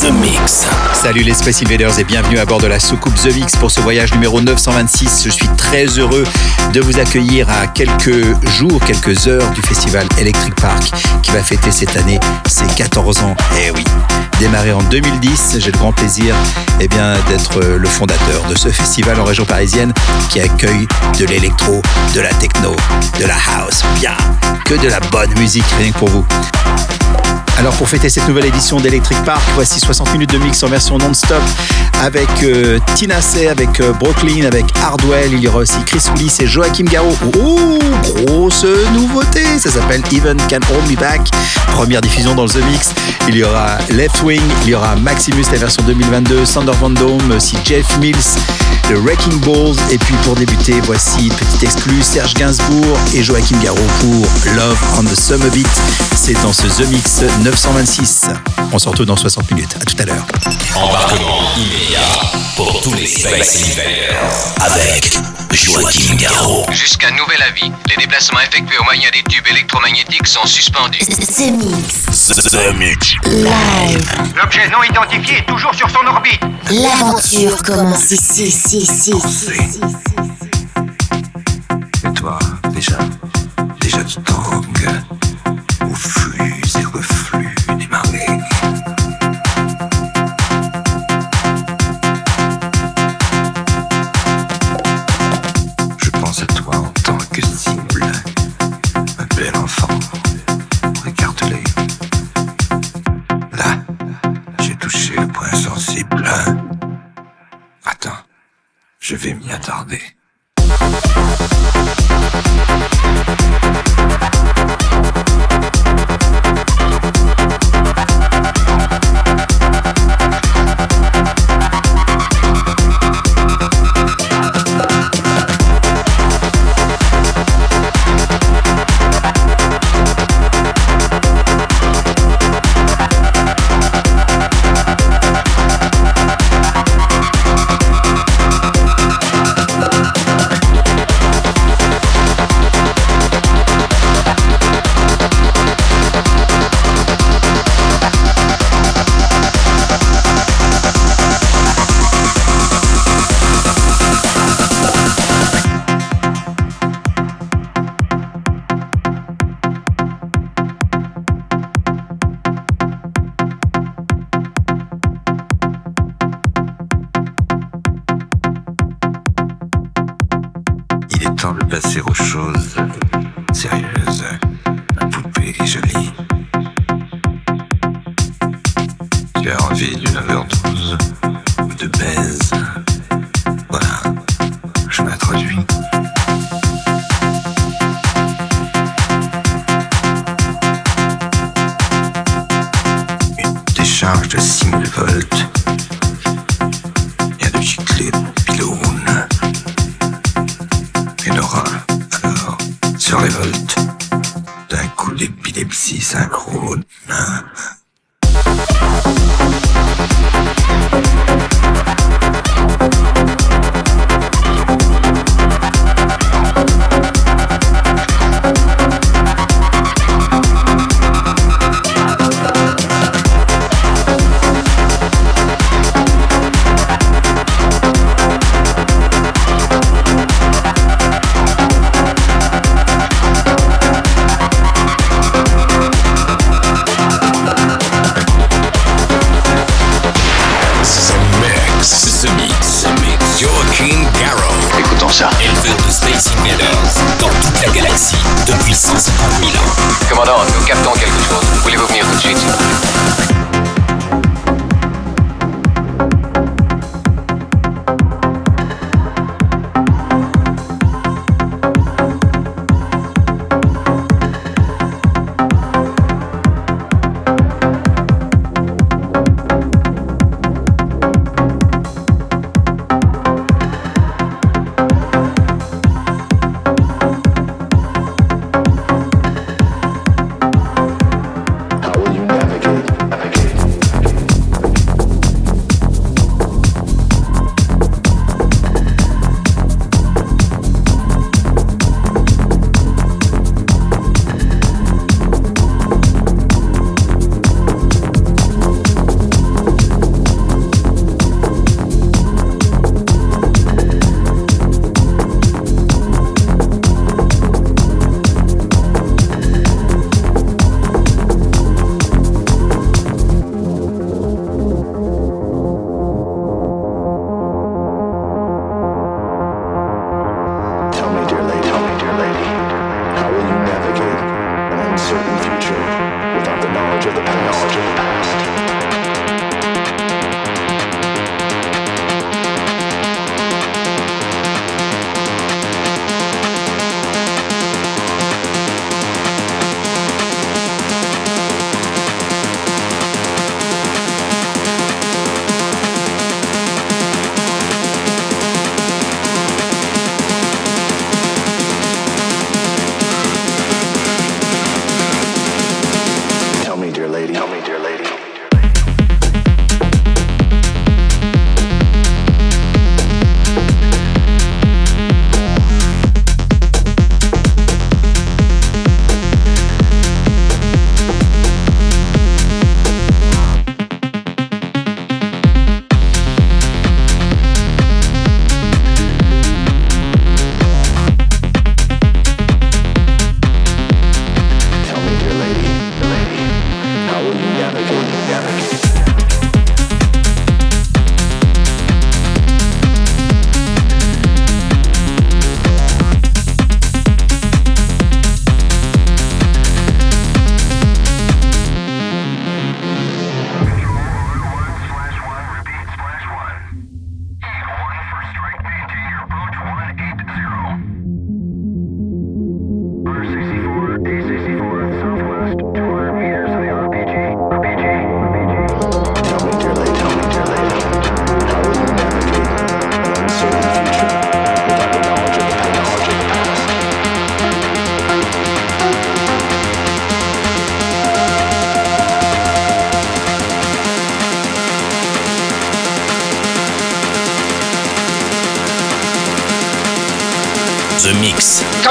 The Mix. Salut les Space Invaders et bienvenue à bord de la soucoupe The Mix pour ce voyage numéro 926. Je suis très heureux de vous accueillir à quelques jours, quelques heures du festival Electric Park qui va fêter cette année ses 14 ans. Eh oui, démarré en 2010, j'ai le grand plaisir eh bien, d'être le fondateur de ce festival en région parisienne qui accueille de l'électro, de la techno, de la house, bien que de la bonne musique, rien que pour vous. Alors pour fêter cette nouvelle édition d'Electric Park, voici 60 minutes de mix en version non-stop avec euh, Tina C, avec euh, Brooklyn, avec Hardwell. Il y aura aussi Chris Willis et Joachim Garraud. Oh, grosse nouveauté, ça s'appelle Even Can Hold Me Back. Première diffusion dans The Mix. Il y aura Left Wing, il y aura Maximus, la version 2022, Sander Van Dome, aussi Jeff Mills, The Wrecking Balls. Et puis pour débuter, voici petite exclue, Serge Gainsbourg et Joachim Garraud pour Love on the Summer Beat. C'est dans ce The Mix 926. On se retrouve dans 60 minutes. À tout à l'heure. Embarquement immédiat pour tous les Space Invaders avec Joachim Garraud. Jusqu'à nouvel avis, les déplacements effectués au moyen des tubes électromagnétiques sont suspendus. The Mix. The Mix. Live. L'objet non identifié est toujours sur son orbite. L'aventure commence ici, ici, ici. Et toi, déjà, déjà tu tangues Une décharge de 6000 volts. Rien de giclée de pylône. Et Laura, alors, se révolte d'un coup d'épilepsie synchrone.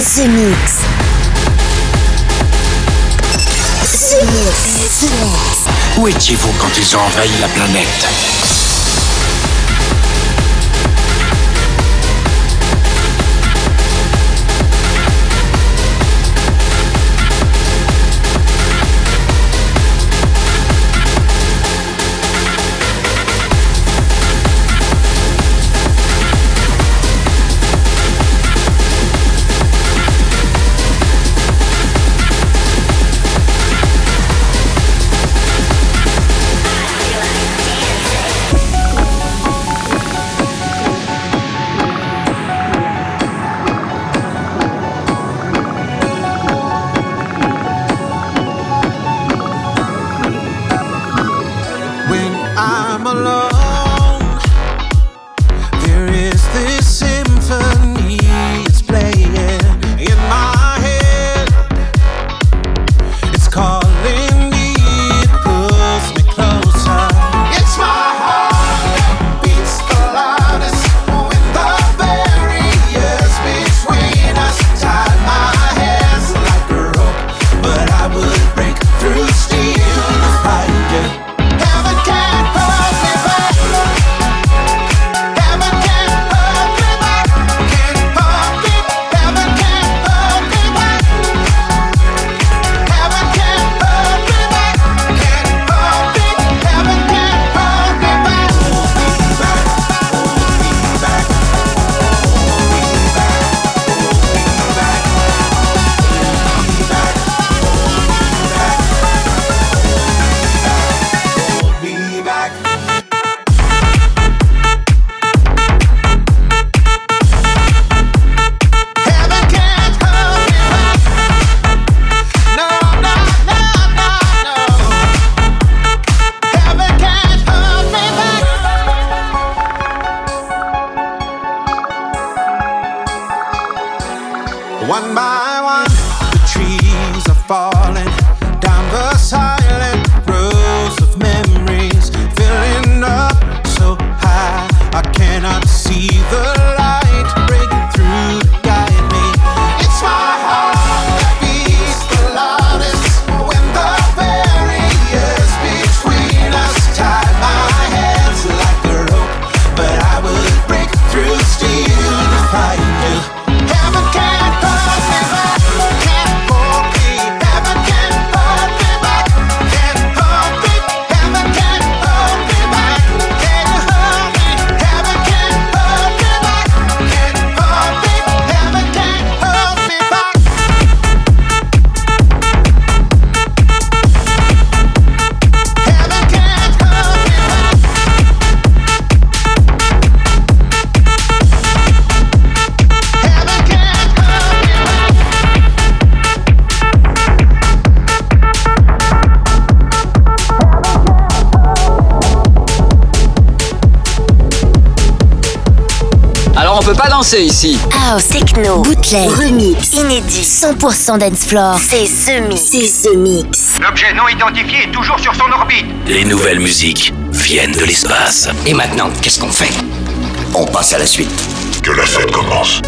The, Mix. The Mix. Où étiez-vous quand ils ont envahi la planète? Techno, bootleg, remix, inédit, 100% dance floor. C'est The Mix. C'est The Mix. L'objet non identifié est toujours sur son orbite. Les nouvelles musiques viennent de l'espace. Et maintenant, qu'est-ce qu'on fait? On passe à la suite. Que la fête commence.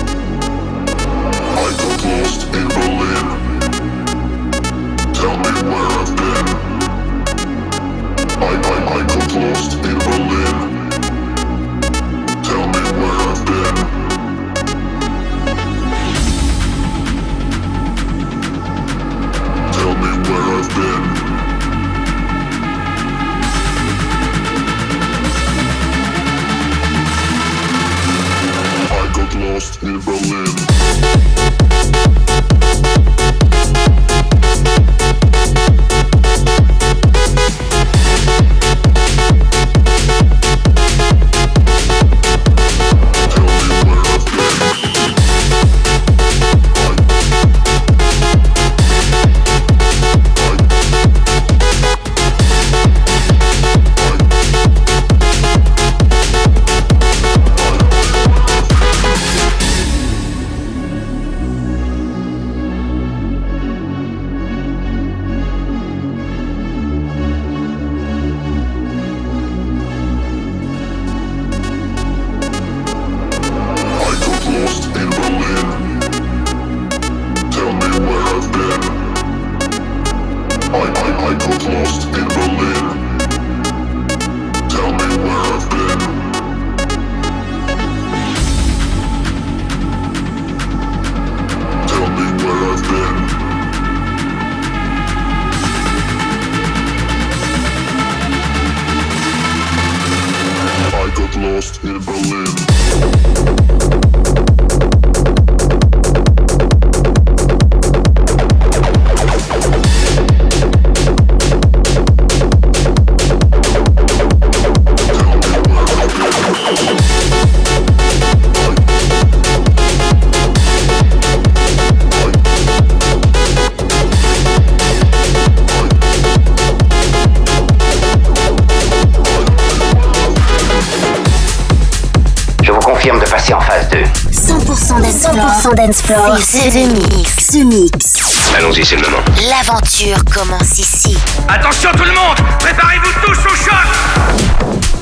Dance floor. C'est The Mix. The Mix. Allons-y, c'est le moment. L'aventure commence ici. Attention tout le monde Préparez-vous tous au choc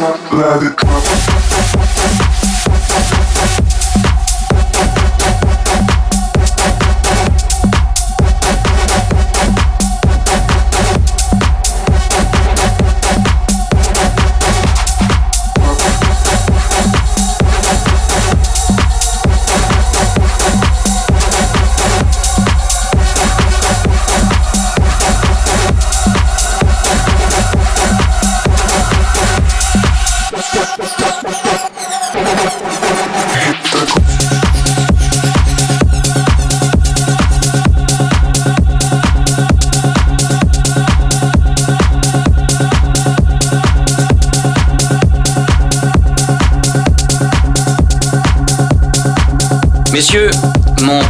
Messieurs,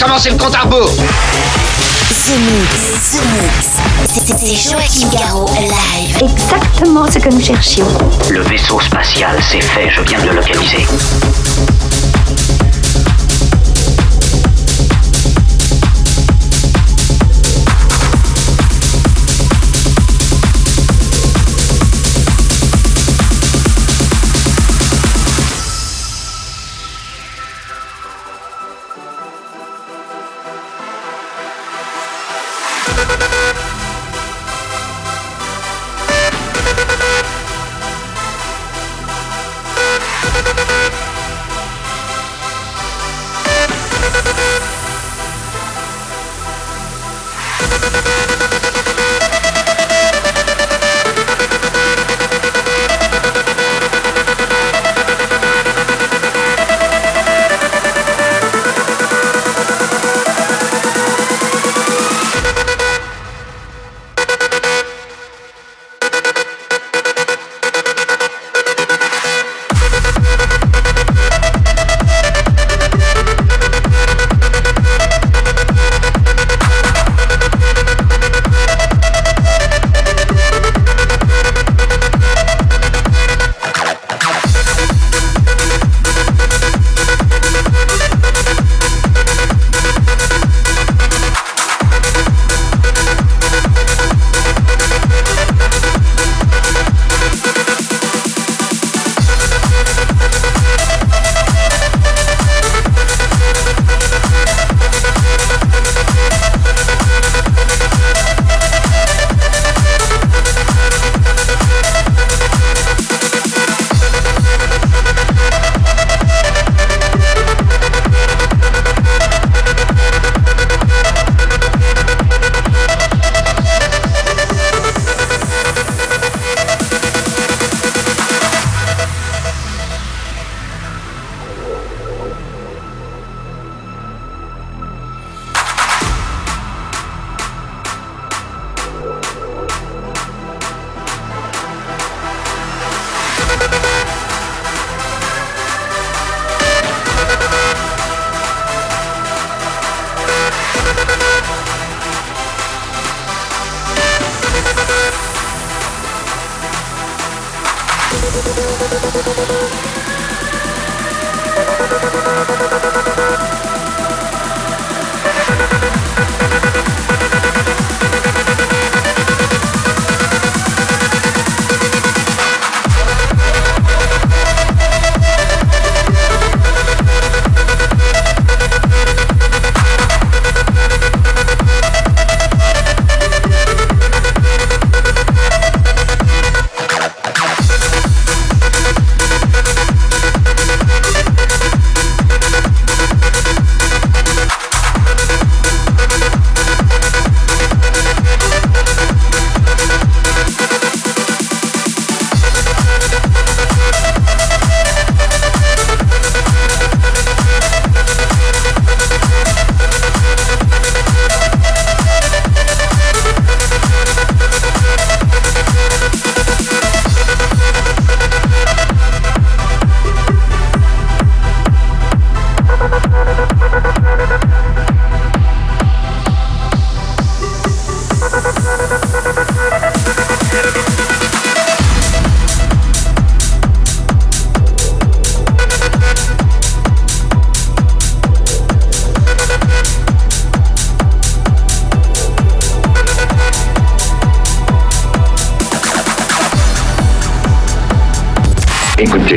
Commencez le compte à rebours The Mix, The Mix. C'était Joachim Garraud live. Exactement ce que nous cherchions. Le vaisseau spatial, c'est fait, je viens de le localiser.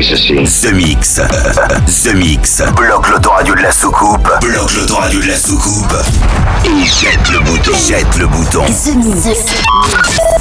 The Mix. The Mix. Bloque l'autoradio de la soucoupe. Bloque l'autoradio de la soucoupe. Et jette le bouton. Jette le bouton. The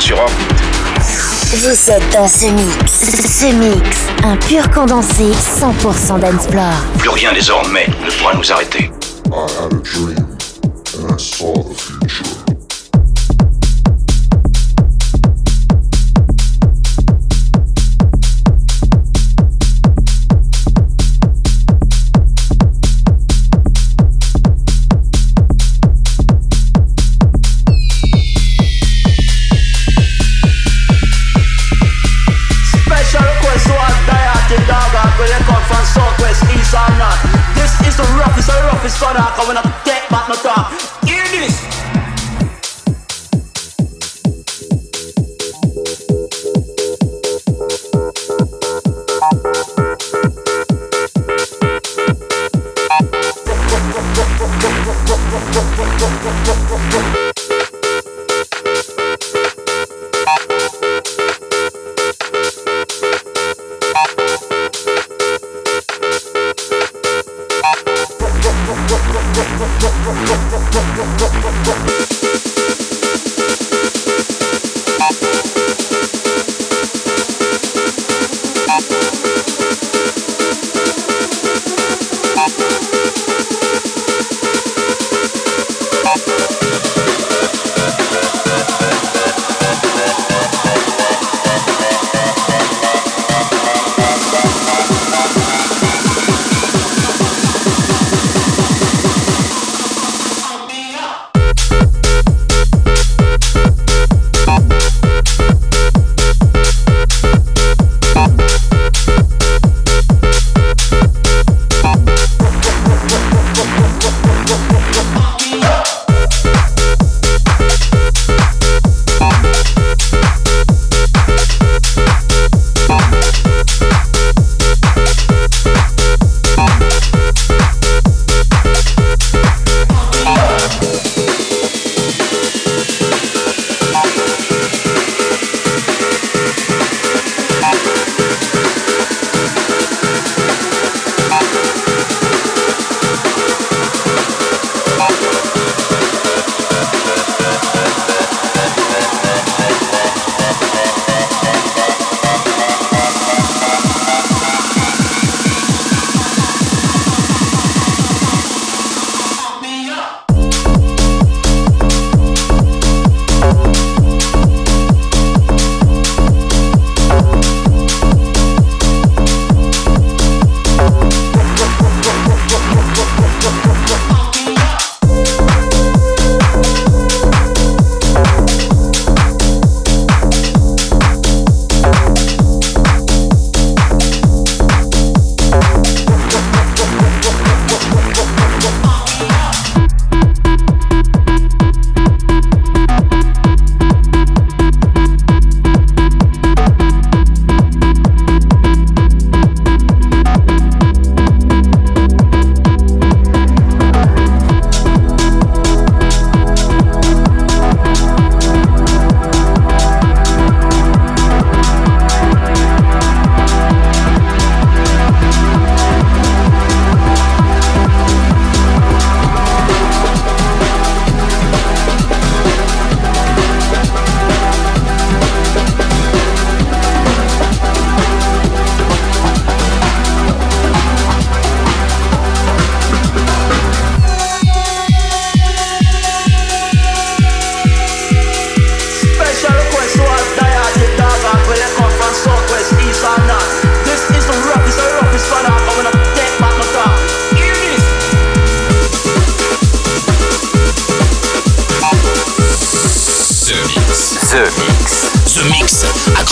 sur Orbit. Vous êtes dans ce mix. Ce mix, un pur condensé 100% d'Ensplore. Plus rien désormais ne pourra nous arrêter. Ah,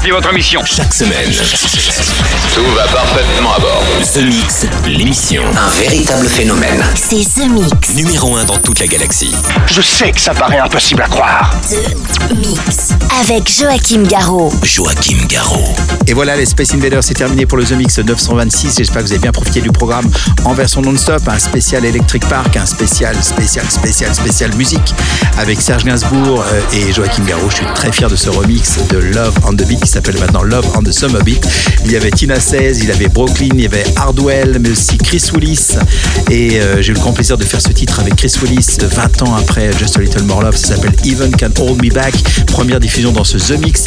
Rempli votre mission. Chaque semaine, Tout va parfaitement à bord. The Mix, l'émission. Un véritable phénomène. C'est The Mix. Numéro 1 dans toute la galaxie. Je sais que ça paraît impossible à croire. The Mix. Avec Joachim Garraud. Joachim Garraud. Et voilà, les Space Invaders, c'est terminé pour le The Mix 926. J'espère que vous avez bien profité du programme en version non-stop. Un spécial Electric Park, un spécial, spécial, spécial, spécial musique avec Serge Gainsbourg euh, et Joachim Garraud. Je suis très fier de ce remix de Love on the Beat qui s'appelle maintenant Love on the Summer Beat. Il y avait Tina 16, il avait Brooklyn, il y avait Hardwell, mais aussi Chris Willis. Et euh, j'ai eu le grand plaisir de faire ce titre avec Chris Willis 20 ans après Just a Little More Love. Ça s'appelle Even Can Hold Me Back. Première diffusion dans ce The Mix.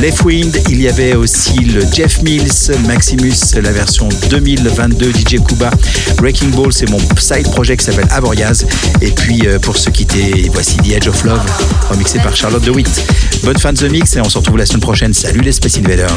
Left Wind, il y avait aussi le Jeff Mills, Maximus, la version 2022, DJ Kuba. Breaking Ball, c'est mon side project qui s'appelle Avoriaz. Et puis euh, pour se quitter, voici The Edge of Love, remixé par Charlotte DeWitt. Bonne fin de The Mix et on se retrouve la semaine prochaine. Salut les Space Invaders.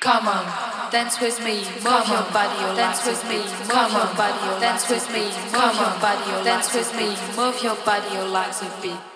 Come on, dance with me, move your body, dance with me, move your body, dance with me, move your body, dance with me, move your body, your legs and feet.